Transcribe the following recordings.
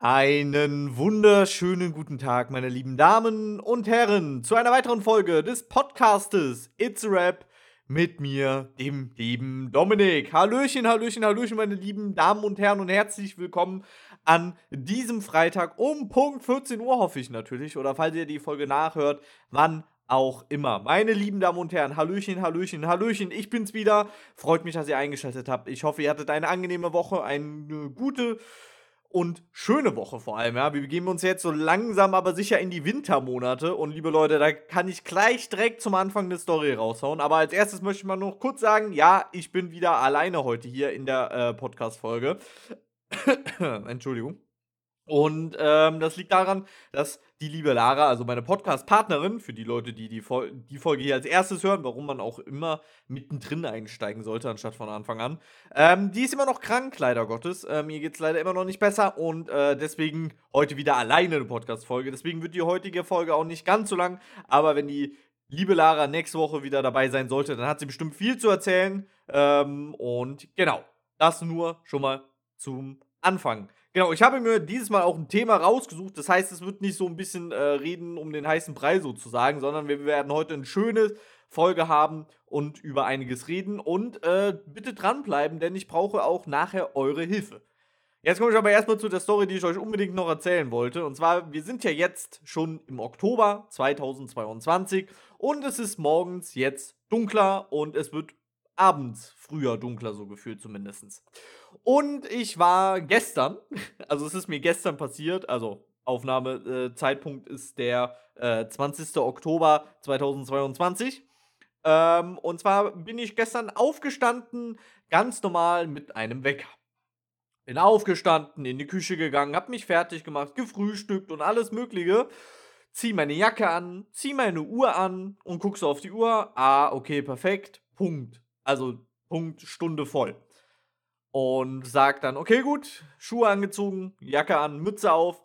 Einen wunderschönen guten Tag, meine lieben Damen und Herren, zu einer weiteren Folge des Podcastes It's a Rap mit mir, dem lieben Dominik. Hallöchen, Hallöchen, Hallöchen, meine lieben Damen und Herren und herzlich willkommen an diesem Freitag um Punkt 14 Uhr, hoffe ich natürlich, oder falls ihr die Folge nachhört, wann auch immer. Meine lieben Damen und Herren, Hallöchen, Hallöchen, Hallöchen, ich bin's wieder. Freut mich, dass ihr eingeschaltet habt. Ich hoffe, ihr hattet eine angenehme Woche, eine gute und schöne Woche vor allem. Ja, wir begeben uns jetzt so langsam, aber sicher in die Wintermonate. Und liebe Leute, da kann ich gleich direkt zum Anfang der Story raushauen. Aber als erstes möchte ich mal noch kurz sagen: Ja, ich bin wieder alleine heute hier in der äh, Podcast-Folge. Entschuldigung. Und ähm, das liegt daran, dass die liebe Lara, also meine Podcast-Partnerin, für die Leute, die die, Fol die, Folge hier als erstes hören, warum man auch immer mittendrin einsteigen sollte, anstatt von Anfang an, ähm, die ist immer noch krank, leider Gottes. Äh, mir geht es leider immer noch nicht besser und äh, deswegen heute wieder alleine eine Podcast-Folge. Deswegen wird die heutige Folge auch nicht ganz so lang, aber wenn die liebe Lara nächste Woche wieder dabei sein sollte, dann hat sie bestimmt viel zu erzählen. Ähm, und genau, das nur schon mal zum Anfang. Genau, ich habe mir dieses Mal auch ein Thema rausgesucht. Das heißt, es wird nicht so ein bisschen äh, reden um den heißen Brei sozusagen, sondern wir werden heute eine schöne Folge haben und über einiges reden. Und äh, bitte dranbleiben, denn ich brauche auch nachher eure Hilfe. Jetzt komme ich aber erstmal zu der Story, die ich euch unbedingt noch erzählen wollte. Und zwar, wir sind ja jetzt schon im Oktober 2022 und es ist morgens jetzt dunkler und es wird abends früher dunkler, so gefühlt zumindest. Und ich war gestern, also es ist mir gestern passiert, also Aufnahmezeitpunkt äh, ist der äh, 20. Oktober 2022. Ähm, und zwar bin ich gestern aufgestanden, ganz normal mit einem Wecker. Bin aufgestanden, in die Küche gegangen, hab mich fertig gemacht, gefrühstückt und alles Mögliche. Zieh meine Jacke an, zieh meine Uhr an und guck so auf die Uhr. Ah, okay, perfekt. Punkt. Also Punkt, Stunde voll. Und sagt dann, okay, gut, Schuhe angezogen, Jacke an, Mütze auf,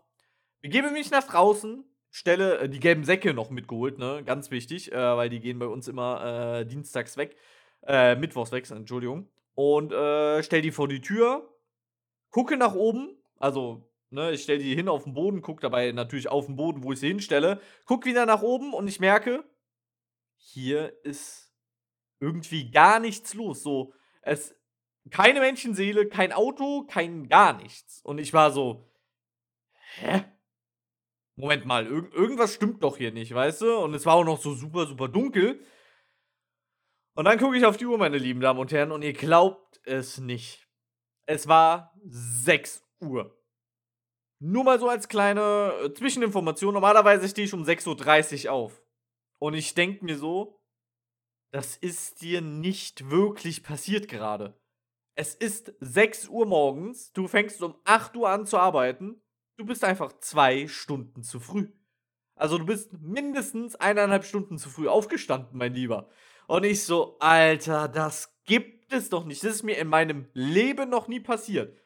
begebe mich nach draußen, stelle äh, die gelben Säcke noch mitgeholt, ne, ganz wichtig, äh, weil die gehen bei uns immer äh, dienstags weg, äh, mittwochs weg, Entschuldigung. Und äh, stell die vor die Tür, gucke nach oben, also Ne, ich stelle die hin auf den Boden, gucke dabei natürlich auf den Boden, wo ich sie hinstelle, gucke wieder nach oben und ich merke, hier ist irgendwie gar nichts los. So, es, keine Menschenseele, kein Auto, kein gar nichts. Und ich war so, hä? Moment mal, irg irgendwas stimmt doch hier nicht, weißt du? Und es war auch noch so super, super dunkel. Und dann gucke ich auf die Uhr, meine lieben Damen und Herren, und ihr glaubt es nicht. Es war 6 Uhr. Nur mal so als kleine äh, Zwischeninformation. Normalerweise stehe ich um 6.30 Uhr auf. Und ich denke mir so, das ist dir nicht wirklich passiert gerade. Es ist 6 Uhr morgens, du fängst um 8 Uhr an zu arbeiten, du bist einfach zwei Stunden zu früh. Also du bist mindestens eineinhalb Stunden zu früh aufgestanden, mein Lieber. Und ich so, Alter, das gibt es doch nicht. Das ist mir in meinem Leben noch nie passiert.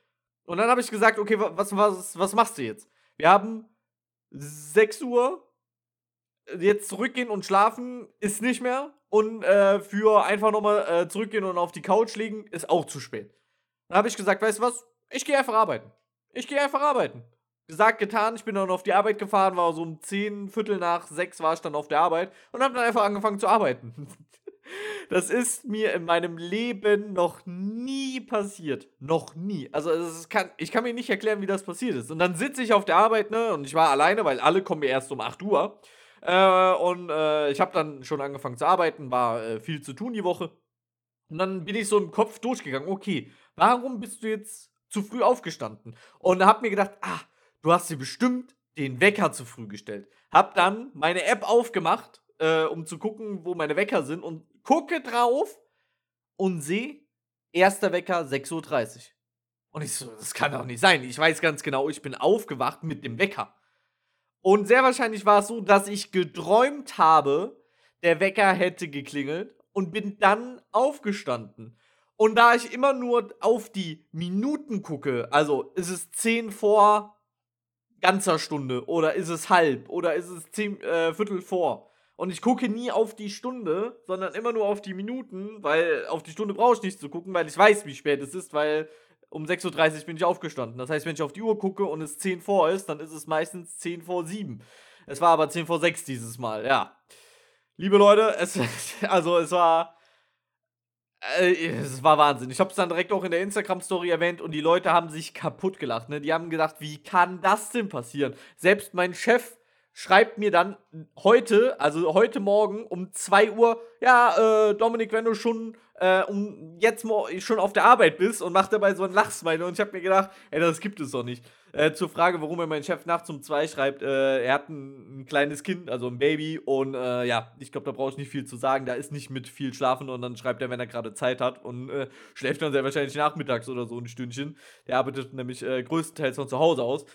Und dann habe ich gesagt, okay, was, was, was machst du jetzt? Wir haben 6 Uhr, jetzt zurückgehen und schlafen ist nicht mehr. Und äh, für einfach nochmal äh, zurückgehen und auf die Couch liegen ist auch zu spät. Dann habe ich gesagt, weißt du was? Ich gehe einfach arbeiten. Ich gehe einfach arbeiten. Gesagt, getan, ich bin dann auf die Arbeit gefahren, war so um 10, Viertel nach 6 war ich dann auf der Arbeit und habe dann einfach angefangen zu arbeiten. Das ist mir in meinem Leben noch nie passiert. Noch nie. Also kann, ich kann mir nicht erklären, wie das passiert ist. Und dann sitze ich auf der Arbeit, ne, und ich war alleine, weil alle kommen erst um 8 Uhr. Äh, und äh, ich habe dann schon angefangen zu arbeiten, war äh, viel zu tun die Woche. Und dann bin ich so im Kopf durchgegangen, okay, warum bist du jetzt zu früh aufgestanden? Und habe mir gedacht, ah, du hast dir bestimmt den Wecker zu früh gestellt. Hab dann meine App aufgemacht, äh, um zu gucken, wo meine Wecker sind und gucke drauf und sehe, erster Wecker 6.30 Uhr. Und ich so, das kann doch nicht sein. Ich weiß ganz genau, ich bin aufgewacht mit dem Wecker. Und sehr wahrscheinlich war es so, dass ich geträumt habe, der Wecker hätte geklingelt und bin dann aufgestanden. Und da ich immer nur auf die Minuten gucke, also ist es 10 vor ganzer Stunde oder ist es halb oder ist es 10 äh, Viertel vor. Und ich gucke nie auf die Stunde, sondern immer nur auf die Minuten, weil auf die Stunde brauche ich nicht zu gucken, weil ich weiß, wie spät es ist, weil um 6.30 Uhr bin ich aufgestanden. Das heißt, wenn ich auf die Uhr gucke und es 10 vor ist, dann ist es meistens 10 vor 7. Es war aber 10 vor 6 dieses Mal, ja. Liebe Leute, es, also es war. Äh, es war Wahnsinn. Ich habe es dann direkt auch in der Instagram-Story erwähnt und die Leute haben sich kaputt gelacht. Ne? Die haben gedacht, wie kann das denn passieren? Selbst mein Chef schreibt mir dann heute, also heute Morgen um 2 Uhr, ja, äh, Dominik, wenn du schon äh, um jetzt schon auf der Arbeit bist und macht dabei so ein Lachsmile und ich habe mir gedacht, ey, das gibt es doch nicht. Äh, zur Frage, warum er mein Chef nachts um zwei schreibt, äh, er hat ein, ein, kleines Kind, also ein Baby und äh, ja, ich glaube, da brauche ich nicht viel zu sagen, da ist nicht mit viel schlafen und dann schreibt er, wenn er gerade Zeit hat und äh, schläft dann sehr wahrscheinlich nachmittags oder so ein Stündchen. Der arbeitet nämlich äh, größtenteils von zu Hause aus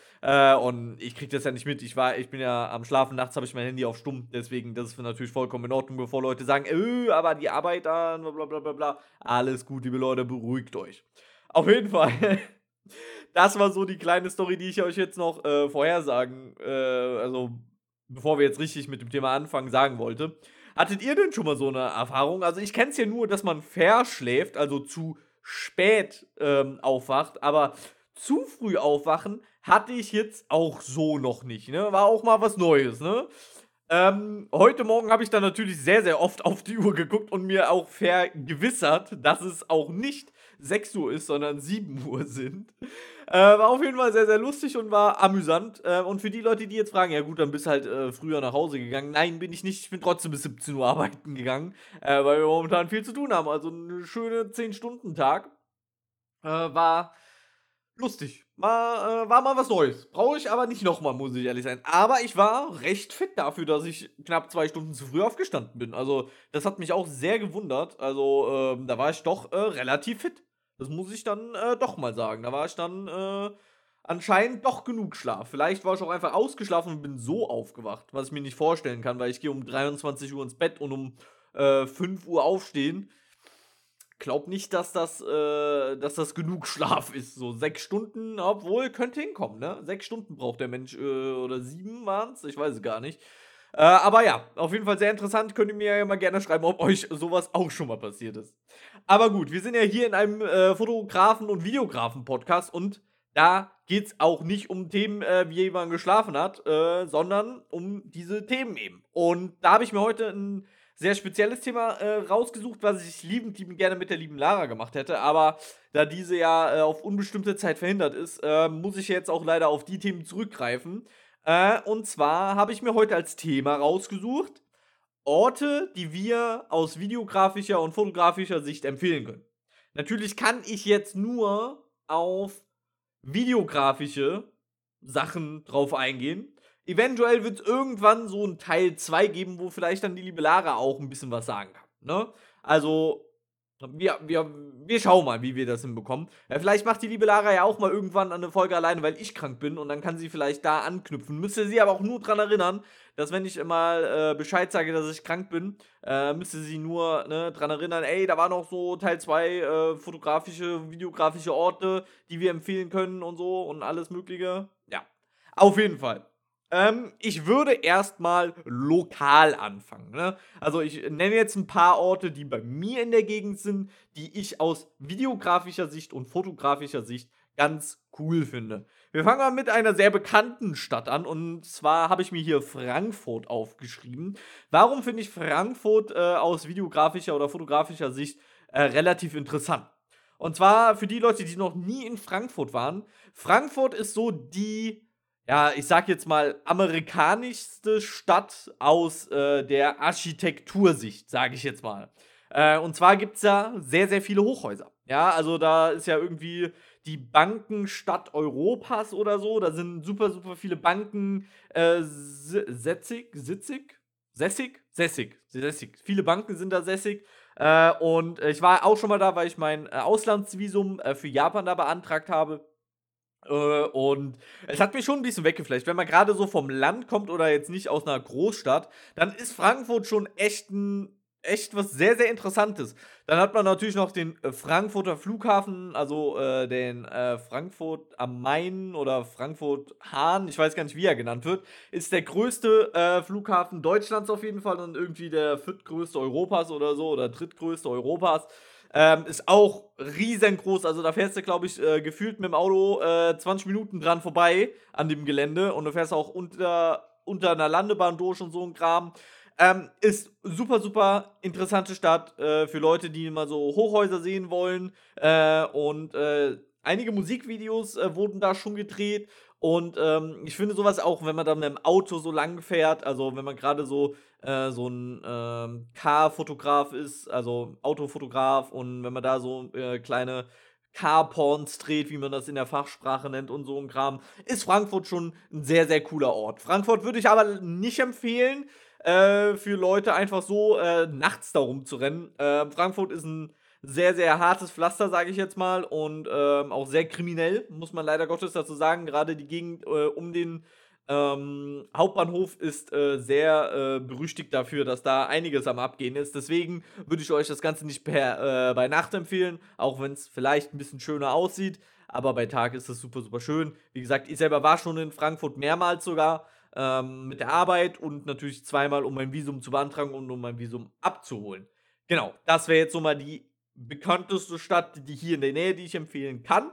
und ich kriege das ja nicht mit. Ich war, ich bin ja am Schlafen, nachts habe ich mein Handy auf stumm, deswegen, das ist natürlich vollkommen in Ordnung, bevor Leute sagen, äh, aber die Arbeit dann, bla bla bla bla. Alles gut, liebe Leute, beruhigt euch. Auf jeden Fall. das war so die kleine Story, die ich euch jetzt noch äh, vorhersagen, äh, also bevor wir jetzt richtig mit dem Thema anfangen, sagen wollte. Hattet ihr denn schon mal so eine Erfahrung? Also ich kenne es ja nur, dass man verschläft, also zu spät ähm, aufwacht, aber zu früh aufwachen hatte ich jetzt auch so noch nicht, ne? War auch mal was Neues, ne? Ähm, heute Morgen habe ich dann natürlich sehr, sehr oft auf die Uhr geguckt und mir auch vergewissert, dass es auch nicht 6 Uhr ist, sondern 7 Uhr sind. Äh, war auf jeden Fall sehr, sehr lustig und war amüsant. Äh, und für die Leute, die jetzt fragen, ja gut, dann bist du halt äh, früher nach Hause gegangen. Nein, bin ich nicht. Ich bin trotzdem bis 17 Uhr arbeiten gegangen, äh, weil wir momentan viel zu tun haben. Also eine schöne 10-Stunden-Tag. Äh, war lustig. War, äh, war mal was Neues. Brauche ich aber nicht nochmal, muss ich ehrlich sein. Aber ich war recht fit dafür, dass ich knapp zwei Stunden zu früh aufgestanden bin. Also, das hat mich auch sehr gewundert. Also, ähm, da war ich doch äh, relativ fit. Das muss ich dann äh, doch mal sagen. Da war ich dann äh, anscheinend doch genug Schlaf. Vielleicht war ich auch einfach ausgeschlafen und bin so aufgewacht, was ich mir nicht vorstellen kann, weil ich gehe um 23 Uhr ins Bett und um äh, 5 Uhr aufstehen glaube nicht, dass das, äh, dass das genug Schlaf ist. So sechs Stunden, obwohl könnte hinkommen, ne? Sechs Stunden braucht der Mensch äh, oder sieben waren es, ich weiß es gar nicht. Äh, aber ja, auf jeden Fall sehr interessant. Könnt ihr mir ja mal gerne schreiben, ob euch sowas auch schon mal passiert ist. Aber gut, wir sind ja hier in einem äh, Fotografen- und Videografen-Podcast und da geht es auch nicht um Themen, äh, wie jemand geschlafen hat, äh, sondern um diese Themen eben. Und da habe ich mir heute ein sehr spezielles Thema äh, rausgesucht, was ich liebend, liebend gerne mit der lieben Lara gemacht hätte. Aber da diese ja äh, auf unbestimmte Zeit verhindert ist, äh, muss ich jetzt auch leider auf die Themen zurückgreifen. Äh, und zwar habe ich mir heute als Thema rausgesucht, Orte, die wir aus videografischer und fotografischer Sicht empfehlen können. Natürlich kann ich jetzt nur auf videografische Sachen drauf eingehen. Eventuell wird es irgendwann so ein Teil 2 geben, wo vielleicht dann die liebe Lara auch ein bisschen was sagen kann. Ne? Also, wir, wir, wir schauen mal, wie wir das hinbekommen. Ja, vielleicht macht die liebe Lara ja auch mal irgendwann eine Folge alleine, weil ich krank bin und dann kann sie vielleicht da anknüpfen. Müsste sie aber auch nur daran erinnern, dass wenn ich mal äh, Bescheid sage, dass ich krank bin, äh, müsste sie nur ne, daran erinnern, ey, da war noch so Teil 2 äh, fotografische, videografische Orte, die wir empfehlen können und so und alles Mögliche. Ja, auf jeden Fall. Ähm, ich würde erstmal lokal anfangen. Ne? Also ich nenne jetzt ein paar Orte, die bei mir in der Gegend sind, die ich aus videografischer Sicht und fotografischer Sicht ganz cool finde. Wir fangen mal mit einer sehr bekannten Stadt an und zwar habe ich mir hier Frankfurt aufgeschrieben. Warum finde ich Frankfurt äh, aus videografischer oder fotografischer Sicht äh, relativ interessant? Und zwar für die Leute, die noch nie in Frankfurt waren. Frankfurt ist so die ja, ich sag jetzt mal, amerikanischste Stadt aus äh, der Architektursicht, sage ich jetzt mal. Äh, und zwar gibt es ja sehr, sehr viele Hochhäuser. Ja, also da ist ja irgendwie die Bankenstadt Europas oder so. Da sind super, super viele Banken. Äh, Setzig, Sitzig, Sessig, Sessig, Sessig. Viele Banken sind da sässig. Äh, und ich war auch schon mal da, weil ich mein äh, Auslandsvisum äh, für Japan da beantragt habe. Äh, und es hat mich schon ein bisschen weggeflecht. Wenn man gerade so vom Land kommt oder jetzt nicht aus einer Großstadt, dann ist Frankfurt schon echt ein echt was sehr, sehr Interessantes. Dann hat man natürlich noch den äh, Frankfurter Flughafen, also äh, den äh, Frankfurt am Main oder Frankfurt Hahn, ich weiß gar nicht, wie er genannt wird, ist der größte äh, Flughafen Deutschlands auf jeden Fall und irgendwie der viertgrößte Europas oder so oder drittgrößte Europas. Ähm, ist auch riesengroß. Also da fährst du, glaube ich, äh, gefühlt mit dem Auto äh, 20 Minuten dran vorbei an dem Gelände. Und du fährst auch unter, unter einer Landebahn durch und so ein Kram. Ähm, ist super, super interessante Stadt äh, für Leute, die mal so Hochhäuser sehen wollen. Äh, und äh, einige Musikvideos äh, wurden da schon gedreht. Und ähm, ich finde sowas auch, wenn man dann mit dem Auto so lang fährt, also wenn man gerade so äh, so ein ähm, Car-Fotograf ist, also Autofotograf und wenn man da so äh, kleine Car-Porns dreht, wie man das in der Fachsprache nennt und so ein Kram, ist Frankfurt schon ein sehr, sehr cooler Ort. Frankfurt würde ich aber nicht empfehlen, äh, für Leute einfach so äh, nachts darum zu rennen. Äh, Frankfurt ist ein sehr, sehr hartes Pflaster, sage ich jetzt mal, und ähm, auch sehr kriminell, muss man leider Gottes dazu sagen. Gerade die Gegend äh, um den ähm, Hauptbahnhof ist äh, sehr äh, berüchtigt dafür, dass da einiges am Abgehen ist. Deswegen würde ich euch das Ganze nicht per, äh, bei Nacht empfehlen, auch wenn es vielleicht ein bisschen schöner aussieht. Aber bei Tag ist es super, super schön. Wie gesagt, ich selber war schon in Frankfurt mehrmals sogar ähm, mit der Arbeit und natürlich zweimal, um mein Visum zu beantragen und um mein Visum abzuholen. Genau, das wäre jetzt so mal die bekannteste Stadt, die hier in der Nähe, die ich empfehlen kann.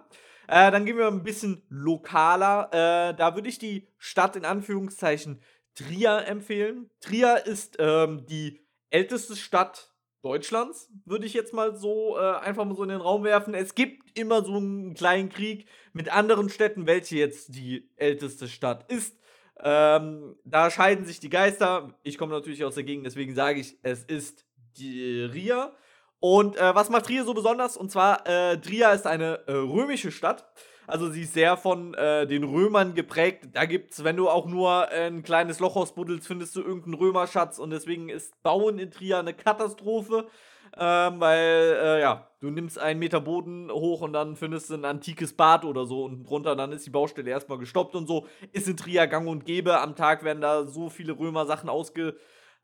Äh, dann gehen wir ein bisschen lokaler. Äh, da würde ich die Stadt in Anführungszeichen Trier empfehlen. Trier ist ähm, die älteste Stadt Deutschlands, würde ich jetzt mal so äh, einfach mal so in den Raum werfen. Es gibt immer so einen kleinen Krieg mit anderen Städten, welche jetzt die älteste Stadt ist. Ähm, da scheiden sich die Geister. Ich komme natürlich aus der Gegend, deswegen sage ich, es ist die Ria. Und äh, was macht Trier so besonders? Und zwar, äh, Trier ist eine äh, römische Stadt. Also sie ist sehr von äh, den Römern geprägt. Da gibt's, wenn du auch nur ein kleines Loch ausbuddelst, findest du irgendeinen Römerschatz. Und deswegen ist Bauen in Trier eine Katastrophe. Ähm, weil, äh, ja, du nimmst einen Meter Boden hoch und dann findest du ein antikes Bad oder so und drunter, dann ist die Baustelle erstmal gestoppt und so. Ist in Trier gang und gäbe. Am Tag werden da so viele Römer-Sachen ausge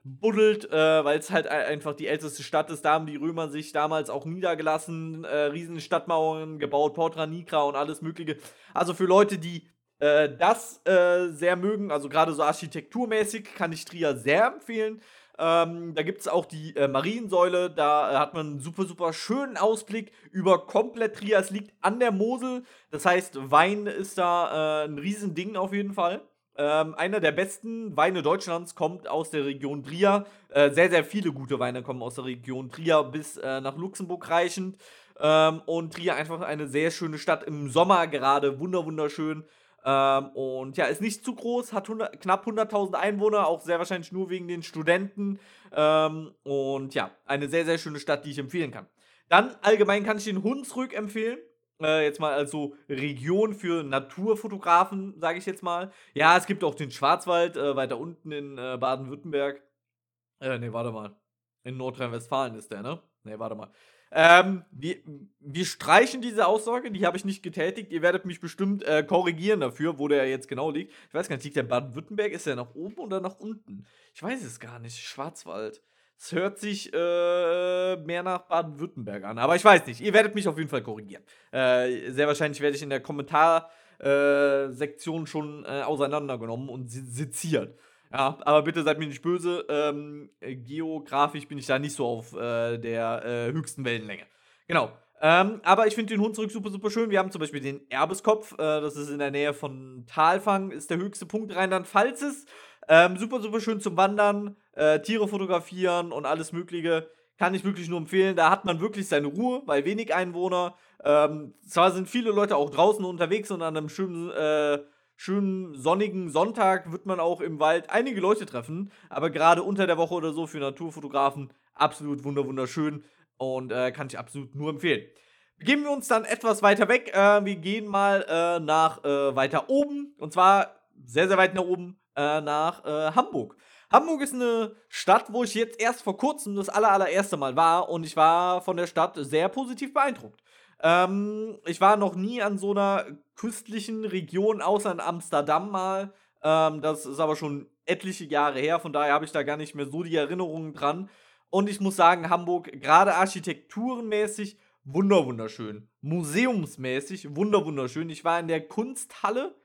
buddelt, äh, weil es halt einfach die älteste Stadt ist. Da haben die Römer sich damals auch niedergelassen, äh, riesen Stadtmauern gebaut, Portra Nigra und alles Mögliche. Also für Leute, die äh, das äh, sehr mögen, also gerade so architekturmäßig, kann ich Trier sehr empfehlen. Ähm, da gibt es auch die äh, Mariensäule, da äh, hat man einen super, super schönen Ausblick über komplett Trier. Es liegt an der Mosel, das heißt, Wein ist da ein Riesending auf jeden Fall. Ähm, einer der besten Weine Deutschlands kommt aus der Region Trier. Äh, sehr, sehr viele gute Weine kommen aus der Region Trier bis äh, nach Luxemburg reichend. Ähm, und Trier einfach eine sehr schöne Stadt im Sommer gerade, wunder wunderschön. Ähm, und ja, ist nicht zu groß, hat 100, knapp 100.000 Einwohner, auch sehr wahrscheinlich nur wegen den Studenten. Ähm, und ja, eine sehr, sehr schöne Stadt, die ich empfehlen kann. Dann allgemein kann ich den Hunsrück empfehlen äh, jetzt mal als so Region für Naturfotografen, sage ich jetzt mal. Ja, es gibt auch den Schwarzwald äh, weiter unten in äh, Baden-Württemberg. Äh, nee, warte mal. In Nordrhein-Westfalen ist der, ne? Nee, warte mal. Ähm, wir, wir streichen diese Aussage, die habe ich nicht getätigt. Ihr werdet mich bestimmt äh, korrigieren dafür, wo der jetzt genau liegt. Ich weiß gar nicht, liegt der Baden-Württemberg? Ist der nach oben oder nach unten? Ich weiß es gar nicht. Schwarzwald. Es hört sich äh, mehr nach Baden-Württemberg an. Aber ich weiß nicht. Ihr werdet mich auf jeden Fall korrigieren. Äh, sehr wahrscheinlich werde ich in der Kommentarsektion äh, schon äh, auseinandergenommen und seziert. Ja, aber bitte seid mir nicht böse. Ähm, geografisch bin ich da nicht so auf äh, der äh, höchsten Wellenlänge. Genau. Ähm, aber ich finde den Hunsrück super, super schön. Wir haben zum Beispiel den Erbeskopf. das ist in der Nähe von Talfang. Ist der höchste Punkt Rheinland-Pfalzes. Ähm, super, super schön zum Wandern, äh, Tiere fotografieren und alles Mögliche. Kann ich wirklich nur empfehlen. Da hat man wirklich seine Ruhe, weil wenig Einwohner. Ähm, zwar sind viele Leute auch draußen unterwegs und an einem schönen, äh, schönen sonnigen Sonntag wird man auch im Wald einige Leute treffen. Aber gerade unter der Woche oder so für Naturfotografen absolut wunderschön und äh, kann ich absolut nur empfehlen. Begeben wir uns dann etwas weiter weg. Äh, wir gehen mal äh, nach äh, weiter oben. Und zwar sehr, sehr weit nach oben äh, nach äh, Hamburg. Hamburg ist eine Stadt, wo ich jetzt erst vor kurzem das aller, allererste Mal war und ich war von der Stadt sehr positiv beeindruckt. Ähm, ich war noch nie an so einer küstlichen Region, außer in Amsterdam mal. Ähm, das ist aber schon etliche Jahre her, von daher habe ich da gar nicht mehr so die Erinnerungen dran. Und ich muss sagen, Hamburg, gerade architekturenmäßig, wunderschön. Museumsmäßig, wunderschön. Ich war in der Kunsthalle.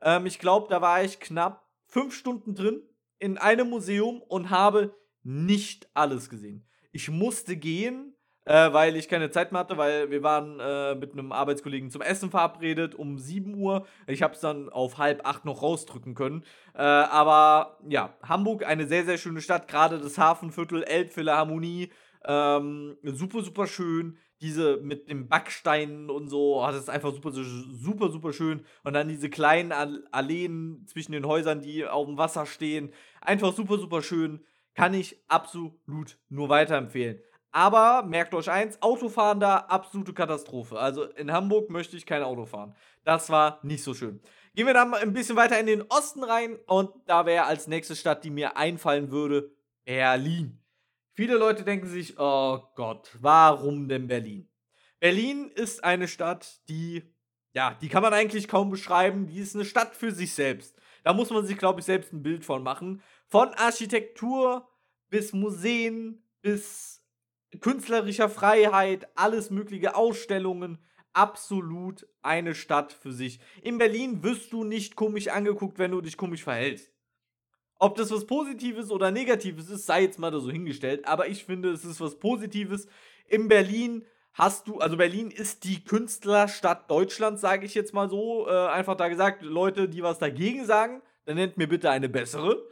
Ähm, ich glaube, da war ich knapp fünf Stunden drin in einem Museum und habe nicht alles gesehen. Ich musste gehen, äh, weil ich keine Zeit mehr hatte, weil wir waren äh, mit einem Arbeitskollegen zum Essen verabredet um 7 Uhr. Ich habe es dann auf halb acht noch rausdrücken können. Äh, aber ja, Hamburg, eine sehr, sehr schöne Stadt, gerade das Hafenviertel, Elbphilharmonie, ähm, super, super schön diese mit den Backsteinen und so, oh, das ist einfach super, super, super schön. Und dann diese kleinen Alleen zwischen den Häusern, die auf dem Wasser stehen. Einfach super, super schön. Kann ich absolut nur weiterempfehlen. Aber merkt euch eins: Autofahren da absolute Katastrophe. Also in Hamburg möchte ich kein Auto fahren. Das war nicht so schön. Gehen wir dann ein bisschen weiter in den Osten rein und da wäre als nächste Stadt, die mir einfallen würde, Berlin. Viele Leute denken sich, oh Gott, warum denn Berlin? Berlin ist eine Stadt, die, ja, die kann man eigentlich kaum beschreiben. Die ist eine Stadt für sich selbst. Da muss man sich, glaube ich, selbst ein Bild von machen. Von Architektur bis Museen bis künstlerischer Freiheit, alles mögliche Ausstellungen. Absolut eine Stadt für sich. In Berlin wirst du nicht komisch angeguckt, wenn du dich komisch verhältst. Ob das was Positives oder Negatives ist, sei jetzt mal da so hingestellt. Aber ich finde, es ist was Positives. In Berlin hast du, also Berlin ist die Künstlerstadt Deutschlands, sage ich jetzt mal so. Äh, einfach da gesagt, Leute, die was dagegen sagen, dann nennt mir bitte eine bessere.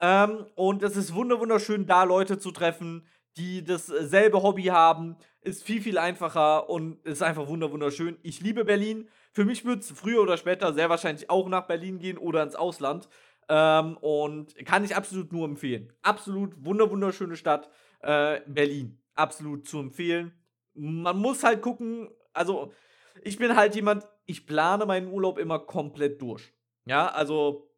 Ähm, und es ist wunderschön, da Leute zu treffen, die dasselbe Hobby haben. Ist viel, viel einfacher und ist einfach wunderschön. Ich liebe Berlin. Für mich wird es früher oder später sehr wahrscheinlich auch nach Berlin gehen oder ins Ausland. Ähm, und kann ich absolut nur empfehlen. Absolut wunder wunderschöne Stadt. Äh, Berlin. Absolut zu empfehlen. Man muss halt gucken, also ich bin halt jemand, ich plane meinen Urlaub immer komplett durch. Ja, also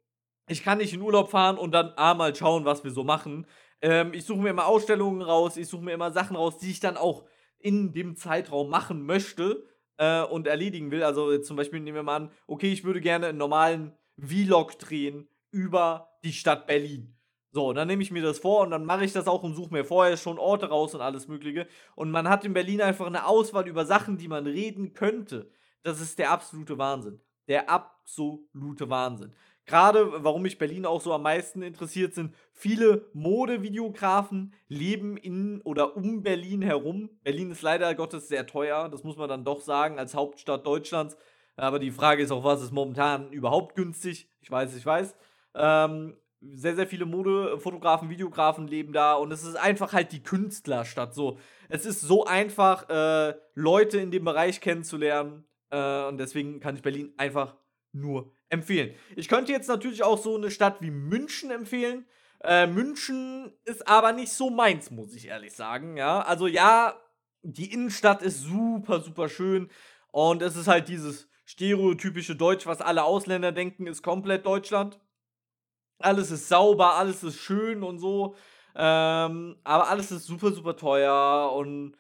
ich kann nicht in Urlaub fahren und dann ah, mal schauen, was wir so machen. Ähm, ich suche mir immer Ausstellungen raus, ich suche mir immer Sachen raus, die ich dann auch in dem Zeitraum machen möchte äh, und erledigen will. Also zum Beispiel nehmen wir mal an, okay, ich würde gerne einen normalen Vlog drehen über die Stadt Berlin. So, dann nehme ich mir das vor und dann mache ich das auch und suche mir vorher schon Orte raus und alles Mögliche. Und man hat in Berlin einfach eine Auswahl über Sachen, die man reden könnte. Das ist der absolute Wahnsinn. Der absolute Wahnsinn. Gerade, warum mich Berlin auch so am meisten interessiert, sind viele Modevideografen leben in oder um Berlin herum. Berlin ist leider Gottes sehr teuer, das muss man dann doch sagen, als Hauptstadt Deutschlands. Aber die Frage ist auch, was ist momentan überhaupt günstig? Ich weiß, ich weiß. Ähm, sehr, sehr viele Modefotografen, Videografen leben da und es ist einfach halt die Künstlerstadt. So, es ist so einfach, äh, Leute in dem Bereich kennenzulernen äh, und deswegen kann ich Berlin einfach nur empfehlen. Ich könnte jetzt natürlich auch so eine Stadt wie München empfehlen. Äh, München ist aber nicht so meins, muss ich ehrlich sagen. Ja, also ja, die Innenstadt ist super, super schön und es ist halt dieses stereotypische Deutsch, was alle Ausländer denken, ist komplett Deutschland alles ist sauber, alles ist schön und so. Ähm, aber alles ist super, super teuer und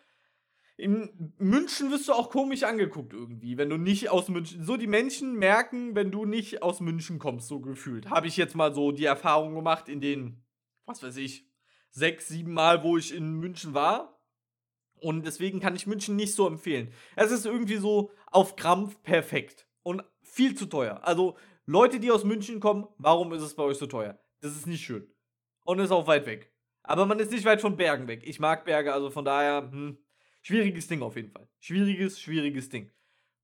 in München wirst du auch komisch angeguckt irgendwie, wenn du nicht aus München. So die Menschen merken, wenn du nicht aus München kommst, so gefühlt. Habe ich jetzt mal so die Erfahrung gemacht in den, was weiß ich, sechs, sieben Mal, wo ich in München war. Und deswegen kann ich München nicht so empfehlen. Es ist irgendwie so auf Krampf perfekt und viel zu teuer. Also Leute, die aus München kommen, warum ist es bei euch so teuer? Das ist nicht schön. Und ist auch weit weg. Aber man ist nicht weit von Bergen weg. Ich mag Berge, also von daher, hm, schwieriges Ding auf jeden Fall. Schwieriges, schwieriges Ding.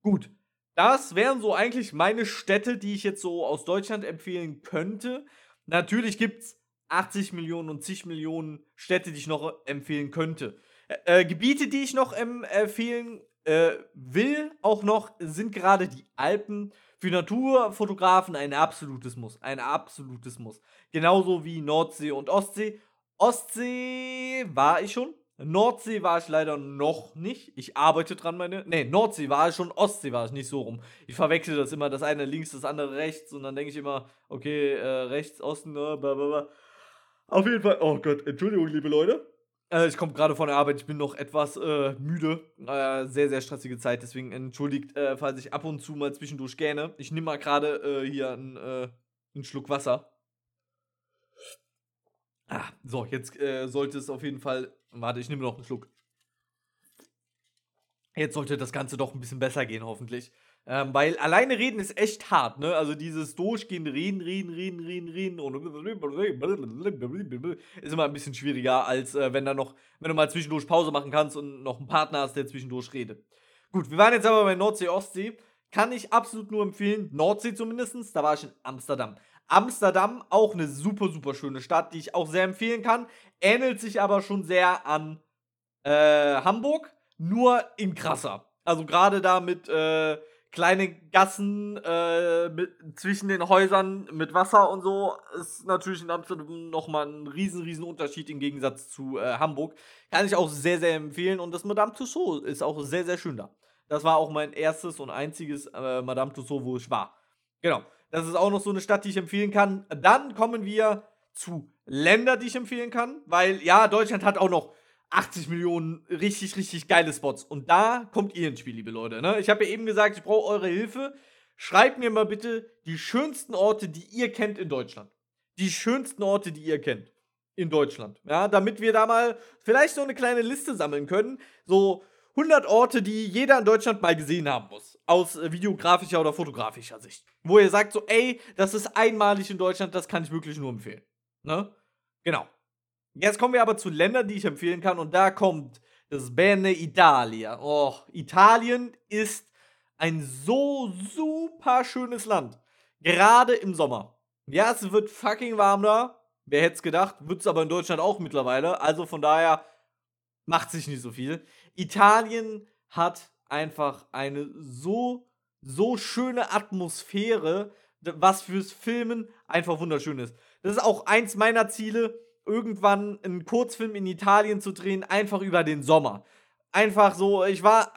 Gut. Das wären so eigentlich meine Städte, die ich jetzt so aus Deutschland empfehlen könnte. Natürlich gibt es 80 Millionen und zig Millionen Städte, die ich noch empfehlen könnte. Äh, äh, Gebiete, die ich noch empfehlen äh, will, auch noch, sind gerade die Alpen. Für Naturfotografen ein absolutes Muss. Ein absolutes Muss. Genauso wie Nordsee und Ostsee. Ostsee war ich schon. Nordsee war ich leider noch nicht. Ich arbeite dran, meine. Ne, Nordsee war ich schon, Ostsee war ich nicht so rum. Ich verwechsel das immer, das eine links, das andere rechts. Und dann denke ich immer, okay, äh, rechts, Osten, äh, blablabla. Auf jeden Fall, oh Gott, Entschuldigung, liebe Leute. Äh, ich komme gerade von der Arbeit, ich bin noch etwas äh, müde. Äh, sehr, sehr stressige Zeit, deswegen entschuldigt, äh, falls ich ab und zu mal zwischendurch gähne. Ich nehme mal gerade äh, hier einen, äh, einen Schluck Wasser. Ah, so, jetzt sollte es auf jeden Fall. Warte, ich nehme noch einen Schluck. Jetzt sollte das Ganze doch ein bisschen besser gehen, hoffentlich. Ähm, weil alleine reden ist echt hart, ne? Also dieses durchgehende Reden, Reden, Reden, Reden, Reden und ist immer ein bisschen schwieriger, als äh, wenn da noch, wenn du mal zwischendurch Pause machen kannst und noch einen Partner hast, der zwischendurch redet. Gut, wir waren jetzt aber bei Nordsee, Ostsee. Kann ich absolut nur empfehlen. Nordsee zumindest, da war ich in Amsterdam. Amsterdam, auch eine super, super schöne Stadt, die ich auch sehr empfehlen kann. Ähnelt sich aber schon sehr an äh, Hamburg, nur in krasser. Also gerade da mit äh, kleine Gassen äh, mit, zwischen den Häusern mit Wasser und so ist natürlich in Amsterdam nochmal ein riesen, riesen Unterschied im Gegensatz zu äh, Hamburg. Kann ich auch sehr, sehr empfehlen und das Madame Tussauds ist auch sehr, sehr schön da. Das war auch mein erstes und einziges äh, Madame Tussauds, wo ich war. Genau. Das ist auch noch so eine Stadt, die ich empfehlen kann. Dann kommen wir zu Ländern, die ich empfehlen kann, weil ja, Deutschland hat auch noch 80 Millionen richtig, richtig geile Spots. Und da kommt ihr ins Spiel, liebe Leute. Ne? Ich habe ja eben gesagt, ich brauche eure Hilfe. Schreibt mir mal bitte die schönsten Orte, die ihr kennt in Deutschland. Die schönsten Orte, die ihr kennt in Deutschland. Ja, damit wir da mal vielleicht so eine kleine Liste sammeln können. So 100 Orte, die jeder in Deutschland mal gesehen haben muss. Aus äh, videografischer oder fotografischer Sicht. Wo ihr sagt so, ey, das ist einmalig in Deutschland, das kann ich wirklich nur empfehlen. Ne? Genau. Jetzt kommen wir aber zu Ländern, die ich empfehlen kann. Und da kommt das Bene Italia. Oh, Italien ist ein so super schönes Land. Gerade im Sommer. Ja, es wird fucking warm da. Wer hätte es gedacht? Wird es aber in Deutschland auch mittlerweile. Also von daher macht sich nicht so viel. Italien hat einfach eine so, so schöne Atmosphäre, was fürs Filmen einfach wunderschön ist. Das ist auch eins meiner Ziele irgendwann einen Kurzfilm in Italien zu drehen, einfach über den Sommer. Einfach so, ich war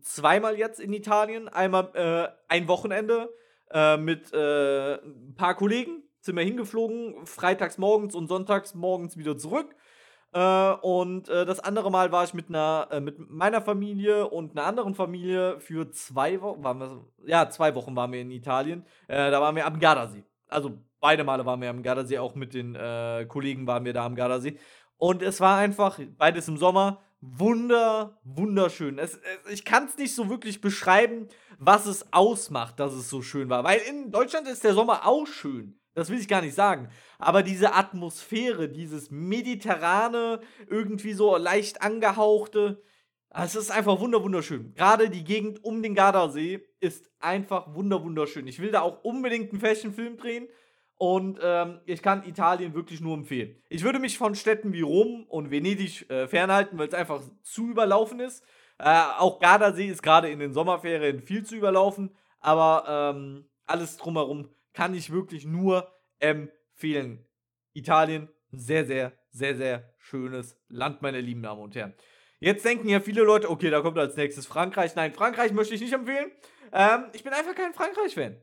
zweimal jetzt in Italien, einmal äh, ein Wochenende äh, mit äh, ein paar Kollegen, sind wir hingeflogen, freitags morgens und sonntags morgens wieder zurück. Äh, und äh, das andere Mal war ich mit einer, äh, mit meiner Familie und einer anderen Familie für zwei Wochen, waren wir, ja, zwei Wochen waren wir in Italien. da waren wir am Gardasee. Also beide Male waren wir am Gardasee, auch mit den äh, Kollegen waren wir da am Gardasee. Und es war einfach, beides im Sommer, wunder, wunderschön. Es, es, ich kann es nicht so wirklich beschreiben, was es ausmacht, dass es so schön war. Weil in Deutschland ist der Sommer auch schön. Das will ich gar nicht sagen. Aber diese Atmosphäre, dieses mediterrane, irgendwie so leicht angehauchte, es ist einfach wunderschön. Gerade die Gegend um den Gardasee ist einfach wunderschön. Ich will da auch unbedingt einen Fashion-Film drehen. Und ähm, ich kann Italien wirklich nur empfehlen. Ich würde mich von Städten wie Rom und Venedig äh, fernhalten, weil es einfach zu überlaufen ist. Äh, auch Gardasee ist gerade in den Sommerferien viel zu überlaufen. Aber ähm, alles drumherum kann ich wirklich nur empfehlen. Italien, sehr, sehr, sehr, sehr schönes Land, meine lieben Damen und Herren. Jetzt denken ja viele Leute, okay, da kommt als nächstes Frankreich. Nein, Frankreich möchte ich nicht empfehlen. Ähm, ich bin einfach kein Frankreich-Fan.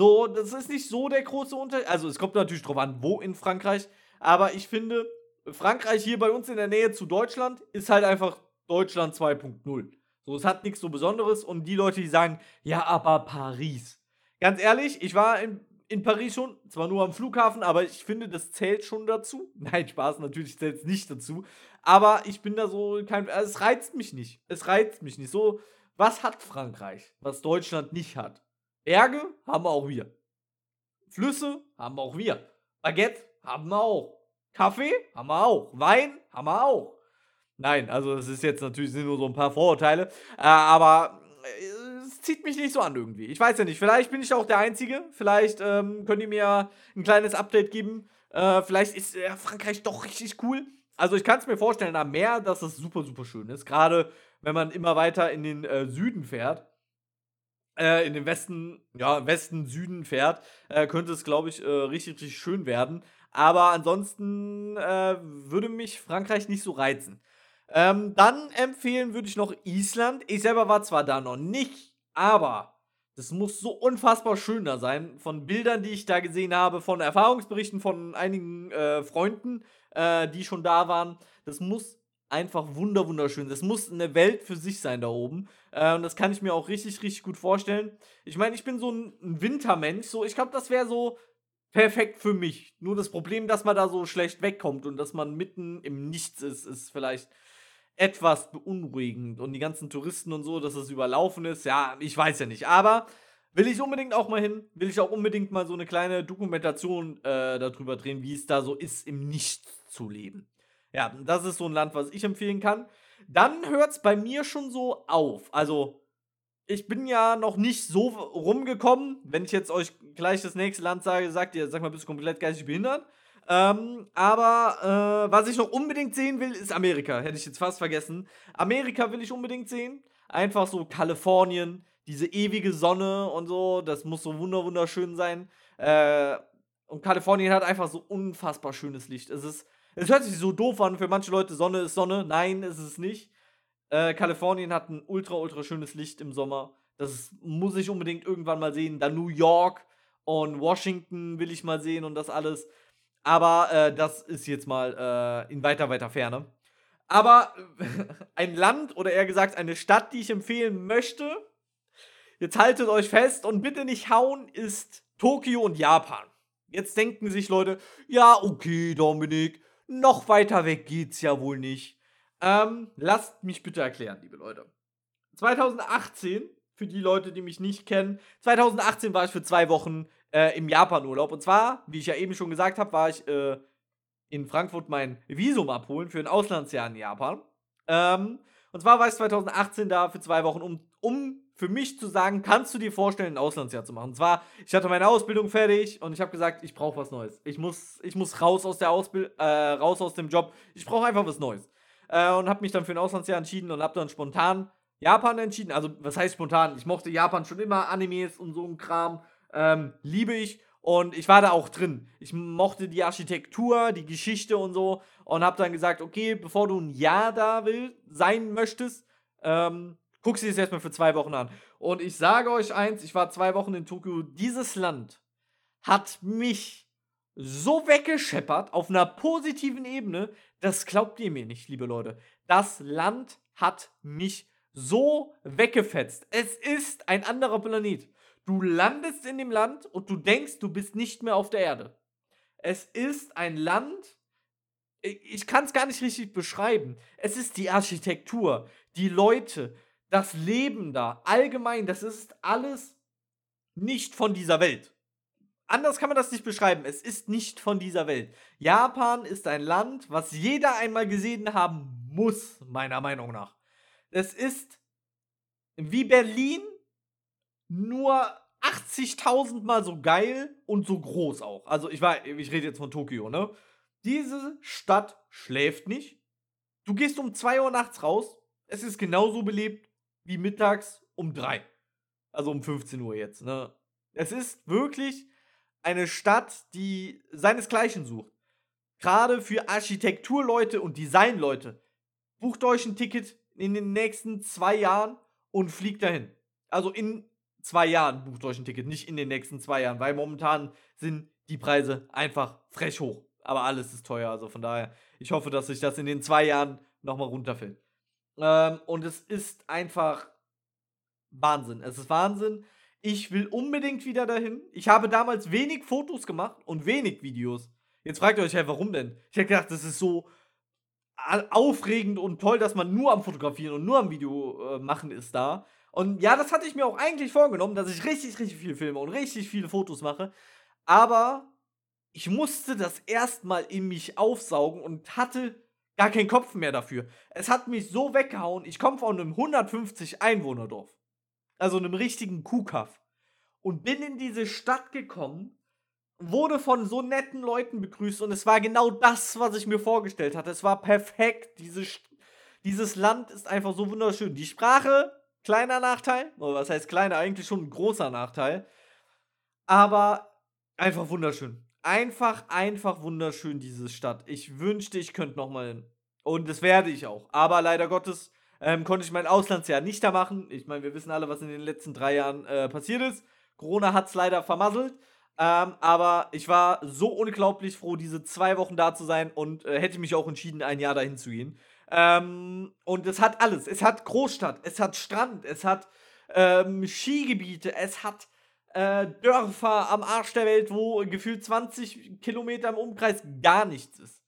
So, das ist nicht so der große Unterschied. Also, es kommt natürlich drauf an, wo in Frankreich. Aber ich finde, Frankreich hier bei uns in der Nähe zu Deutschland ist halt einfach Deutschland 2.0. So, es hat nichts so Besonderes. Und die Leute, die sagen, ja, aber Paris. Ganz ehrlich, ich war in, in Paris schon, zwar nur am Flughafen, aber ich finde, das zählt schon dazu. Nein, Spaß, natürlich zählt es nicht dazu. Aber ich bin da so kein. Es reizt mich nicht. Es reizt mich nicht. So, was hat Frankreich, was Deutschland nicht hat? Berge haben auch wir. Flüsse haben auch wir. Baguette haben wir auch. Kaffee haben wir auch. Wein haben wir auch. Nein, also es ist jetzt natürlich nur so ein paar Vorurteile, äh, aber äh, es zieht mich nicht so an irgendwie. Ich weiß ja nicht, vielleicht bin ich auch der Einzige. Vielleicht ähm, könnt ihr mir ein kleines Update geben. Äh, vielleicht ist äh, Frankreich doch richtig cool. Also ich kann es mir vorstellen, am Meer, dass es super, super schön ist. Gerade wenn man immer weiter in den äh, Süden fährt äh, in den Westen, ja, Westen, Süden fährt, äh, könnte es, glaube ich, äh, richtig, richtig schön werden. Aber ansonsten äh, würde mich Frankreich nicht so reizen. Ähm, dann empfehlen würde ich noch Island. Ich selber war zwar da noch nicht, aber das muss so unfassbar schön da sein. Von Bildern, die ich da gesehen habe, von Erfahrungsberichten von einigen äh, Freunden, äh, die schon da waren. Das muss einfach wunder wunderschön. Das muss eine Welt für sich sein da oben. Äh, und das kann ich mir auch richtig, richtig gut vorstellen. Ich meine, ich bin so ein, ein Wintermensch. So, ich glaube, das wäre so perfekt für mich. Nur das Problem, dass man da so schlecht wegkommt und dass man mitten im Nichts ist, ist vielleicht etwas beunruhigend. Und die ganzen Touristen und so, dass es überlaufen ist, ja, ich weiß ja nicht. Aber will ich unbedingt auch mal hin. Will ich auch unbedingt mal so eine kleine Dokumentation äh, darüber drehen, wie es da so ist, im Nichts zu leben. Ja, das ist so ein Land, was ich empfehlen kann. Dann hört es bei mir schon so auf. Also, ich bin ja noch nicht so rumgekommen. Wenn ich jetzt euch gleich das nächste Land sage, sagt ihr, sag mal, bist du komplett geistig behindert? Ähm, aber äh, was ich noch unbedingt sehen will, ist Amerika. Hätte ich jetzt fast vergessen. Amerika will ich unbedingt sehen. Einfach so Kalifornien, diese ewige Sonne und so. Das muss so wunderschön sein. Äh, und Kalifornien hat einfach so unfassbar schönes Licht. Es ist, es hört sich so doof an für manche Leute. Sonne ist Sonne. Nein, ist es nicht. Äh, Kalifornien hat ein ultra, ultra schönes Licht im Sommer. Das muss ich unbedingt irgendwann mal sehen. Dann New York und Washington will ich mal sehen und das alles. Aber äh, das ist jetzt mal äh, in weiter, weiter Ferne. Aber ein Land oder eher gesagt eine Stadt, die ich empfehlen möchte, jetzt haltet euch fest und bitte nicht hauen, ist Tokio und Japan. Jetzt denken sich Leute, ja, okay, Dominik, noch weiter weg geht's ja wohl nicht. Ähm, lasst mich bitte erklären, liebe Leute. 2018, für die Leute, die mich nicht kennen, 2018 war ich für zwei Wochen äh, im Japan-Urlaub. Und zwar, wie ich ja eben schon gesagt habe, war ich äh, in Frankfurt mein Visum abholen für ein Auslandsjahr in Japan. Ähm, und zwar war ich 2018 da für zwei Wochen, um, um für mich zu sagen, kannst du dir vorstellen, ein Auslandsjahr zu machen? Und zwar, ich hatte meine Ausbildung fertig und ich habe gesagt, ich brauche was Neues. Ich muss, ich muss raus aus der Ausbildung, äh, raus aus dem Job. Ich brauche einfach was Neues. Äh, und habe mich dann für ein Auslandsjahr entschieden und habe dann spontan Japan entschieden. Also, was heißt spontan? Ich mochte Japan schon immer, Animes und so ein Kram. Ähm, liebe ich. Und ich war da auch drin. Ich mochte die Architektur, die Geschichte und so. Und habe dann gesagt, okay, bevor du ein Jahr da will, sein möchtest, ähm, du dir das erstmal für zwei Wochen an. Und ich sage euch eins, ich war zwei Wochen in Tokio. Dieses Land hat mich so weggescheppert auf einer positiven Ebene, das glaubt ihr mir nicht, liebe Leute. Das Land hat mich so weggefetzt. Es ist ein anderer Planet. Du landest in dem Land und du denkst, du bist nicht mehr auf der Erde. Es ist ein Land, ich kann es gar nicht richtig beschreiben. Es ist die Architektur, die Leute, das Leben da, allgemein, das ist alles nicht von dieser Welt. Anders kann man das nicht beschreiben. Es ist nicht von dieser Welt. Japan ist ein Land, was jeder einmal gesehen haben muss, meiner Meinung nach. Es ist wie Berlin, nur 80.000 Mal so geil und so groß auch. Also ich war, ich rede jetzt von Tokio, ne? Diese Stadt schläft nicht. Du gehst um 2 Uhr nachts raus. Es ist genauso belebt wie mittags um 3. Also um 15 Uhr jetzt, ne? Es ist wirklich eine Stadt, die seinesgleichen sucht. Gerade für Architekturleute und Designleute. Bucht euch ein Ticket in den nächsten zwei Jahren und fliegt dahin. Also in zwei Jahren bucht euch ein Ticket, nicht in den nächsten zwei Jahren, weil momentan sind die Preise einfach frech hoch. Aber alles ist teuer, also von daher, ich hoffe, dass sich das in den zwei Jahren nochmal runterfällt. Ähm, und es ist einfach Wahnsinn. Es ist Wahnsinn. Ich will unbedingt wieder dahin. Ich habe damals wenig Fotos gemacht und wenig Videos. Jetzt fragt ihr euch ja, warum denn? Ich hätte gedacht, das ist so aufregend und toll, dass man nur am Fotografieren und nur am Video äh, machen ist da. Und ja, das hatte ich mir auch eigentlich vorgenommen, dass ich richtig, richtig viel filme und richtig viele Fotos mache. Aber ich musste das erstmal in mich aufsaugen und hatte gar keinen Kopf mehr dafür. Es hat mich so weggehauen. Ich komme von einem 150 Einwohnerdorf. Also einem richtigen Kuhkaff. Und bin in diese Stadt gekommen, wurde von so netten Leuten begrüßt und es war genau das, was ich mir vorgestellt hatte. Es war perfekt. Diese, dieses Land ist einfach so wunderschön. Die Sprache Kleiner Nachteil, oder was heißt kleiner, eigentlich schon ein großer Nachteil. Aber einfach wunderschön. Einfach, einfach wunderschön, diese Stadt. Ich wünschte, ich könnte nochmal hin. Und das werde ich auch. Aber leider Gottes ähm, konnte ich mein Auslandsjahr nicht da machen. Ich meine, wir wissen alle, was in den letzten drei Jahren äh, passiert ist. Corona hat es leider vermasselt. Ähm, aber ich war so unglaublich froh, diese zwei Wochen da zu sein und äh, hätte mich auch entschieden, ein Jahr dahin zu gehen. Ähm, und es hat alles. Es hat Großstadt, es hat Strand, es hat ähm, Skigebiete, es hat äh, Dörfer am Arsch der Welt, wo gefühlt 20 Kilometer im Umkreis gar nichts ist.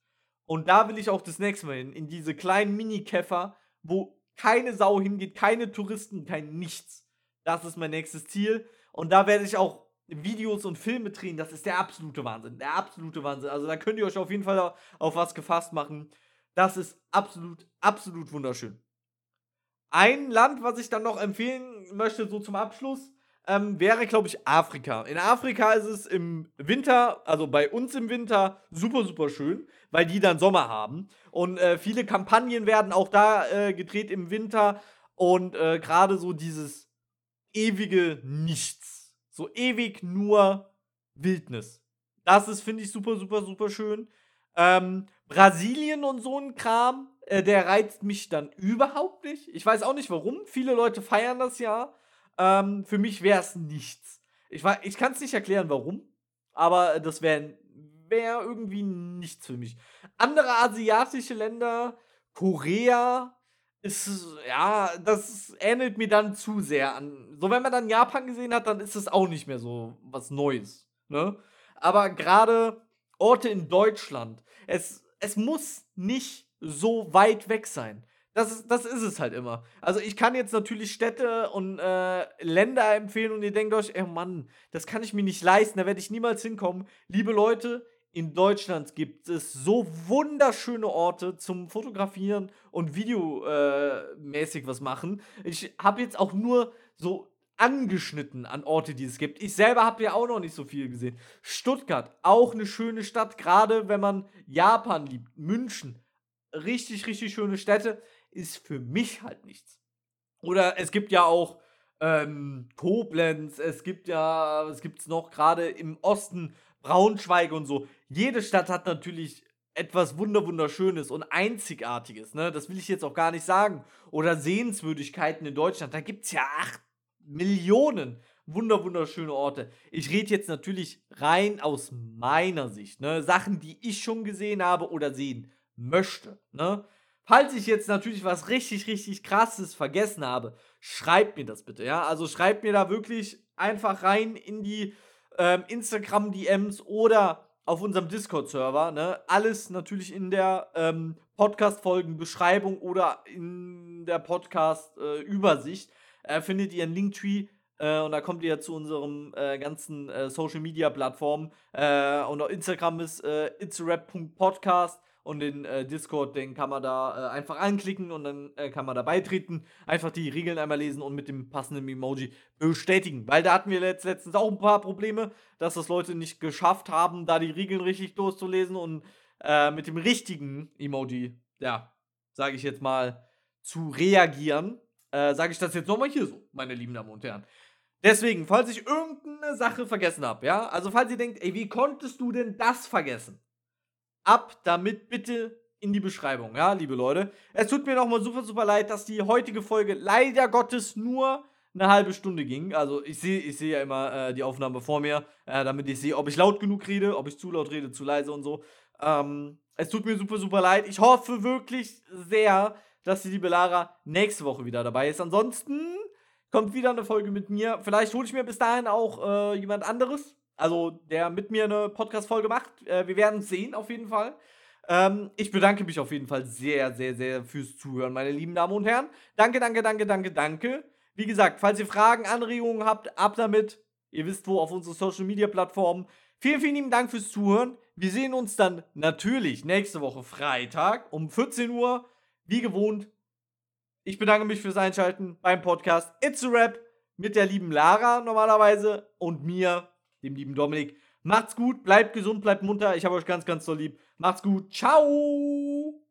Und da will ich auch das nächste Mal hin, in diese kleinen Mini-Käfer, wo keine Sau hingeht, keine Touristen, kein nichts. Das ist mein nächstes Ziel. Und da werde ich auch Videos und Filme drehen. Das ist der absolute Wahnsinn. Der absolute Wahnsinn. Also da könnt ihr euch auf jeden Fall auf was gefasst machen. Das ist absolut, absolut wunderschön. Ein Land, was ich dann noch empfehlen möchte, so zum Abschluss, ähm, wäre, glaube ich, Afrika. In Afrika ist es im Winter, also bei uns im Winter, super, super schön, weil die dann Sommer haben. Und äh, viele Kampagnen werden auch da äh, gedreht im Winter. Und äh, gerade so dieses ewige Nichts. So ewig nur Wildnis. Das ist, finde ich, super, super, super schön. Ähm, Brasilien und so ein Kram, äh, der reizt mich dann überhaupt nicht. Ich weiß auch nicht warum. Viele Leute feiern das ja. Ähm, für mich wäre es nichts. Ich, ich kann es nicht erklären, warum, aber das wäre wär irgendwie nichts für mich. Andere asiatische Länder, Korea, ist, ja, das ähnelt mir dann zu sehr an. So, wenn man dann Japan gesehen hat, dann ist es auch nicht mehr so was Neues. Ne? Aber gerade Orte in Deutschland, es, es muss nicht so weit weg sein. Das ist, das ist es halt immer. Also ich kann jetzt natürlich Städte und äh, Länder empfehlen und ihr denkt euch, ey Mann, das kann ich mir nicht leisten, da werde ich niemals hinkommen. Liebe Leute, in Deutschland gibt es so wunderschöne Orte zum Fotografieren und videomäßig äh, was machen. Ich habe jetzt auch nur so angeschnitten an Orte, die es gibt. Ich selber habe ja auch noch nicht so viel gesehen. Stuttgart, auch eine schöne Stadt, gerade wenn man Japan liebt. München, richtig, richtig schöne Städte ist für mich halt nichts. Oder es gibt ja auch ähm, Koblenz, es gibt ja, es gibt es noch gerade im Osten, Braunschweig und so. Jede Stadt hat natürlich etwas wunderschönes und einzigartiges, ne? Das will ich jetzt auch gar nicht sagen. Oder Sehenswürdigkeiten in Deutschland. Da gibt es ja acht Millionen wunderschöne Orte. Ich rede jetzt natürlich rein aus meiner Sicht, ne? Sachen, die ich schon gesehen habe oder sehen möchte, ne? Falls ich jetzt natürlich was richtig, richtig krasses vergessen habe, schreibt mir das bitte, ja? Also schreibt mir da wirklich einfach rein in die ähm, Instagram-DMs oder auf unserem Discord-Server, ne? Alles natürlich in der ähm, Podcast-Folgen-Beschreibung oder in der Podcast-Übersicht äh, findet ihr einen Linktree äh, und da kommt ihr zu unserem äh, ganzen äh, Social-Media-Plattformen. Äh, und auf Instagram ist äh, itsrap.podcast und den äh, Discord, den kann man da äh, einfach anklicken und dann äh, kann man da beitreten. Einfach die Regeln einmal lesen und mit dem passenden Emoji bestätigen. Weil da hatten wir letzt letztens auch ein paar Probleme, dass das Leute nicht geschafft haben, da die Regeln richtig durchzulesen und äh, mit dem richtigen Emoji, ja, sage ich jetzt mal, zu reagieren. Äh, sage ich das jetzt nochmal hier so, meine lieben Damen und Herren. Deswegen, falls ich irgendeine Sache vergessen habe, ja, also falls ihr denkt, ey, wie konntest du denn das vergessen? Ab damit bitte in die Beschreibung, ja, liebe Leute. Es tut mir nochmal super, super leid, dass die heutige Folge leider Gottes nur eine halbe Stunde ging. Also ich sehe ich seh ja immer äh, die Aufnahme vor mir, äh, damit ich sehe, ob ich laut genug rede, ob ich zu laut rede, zu leise und so. Ähm, es tut mir super, super leid. Ich hoffe wirklich sehr, dass die liebe Lara nächste Woche wieder dabei ist. Ansonsten kommt wieder eine Folge mit mir. Vielleicht hole ich mir bis dahin auch äh, jemand anderes also der mit mir eine Podcast-Folge macht. Äh, wir werden sehen, auf jeden Fall. Ähm, ich bedanke mich auf jeden Fall sehr, sehr, sehr fürs Zuhören, meine lieben Damen und Herren. Danke, danke, danke, danke, danke. Wie gesagt, falls ihr Fragen, Anregungen habt, ab damit. Ihr wisst wo, auf unsere Social Media Plattformen. Vielen, vielen lieben Dank fürs Zuhören. Wir sehen uns dann natürlich nächste Woche Freitag um 14 Uhr, wie gewohnt. Ich bedanke mich fürs Einschalten beim Podcast It's a Rap mit der lieben Lara normalerweise und mir, dem lieben Dominik. Macht's gut, bleibt gesund, bleibt munter. Ich habe euch ganz, ganz so lieb. Macht's gut. Ciao.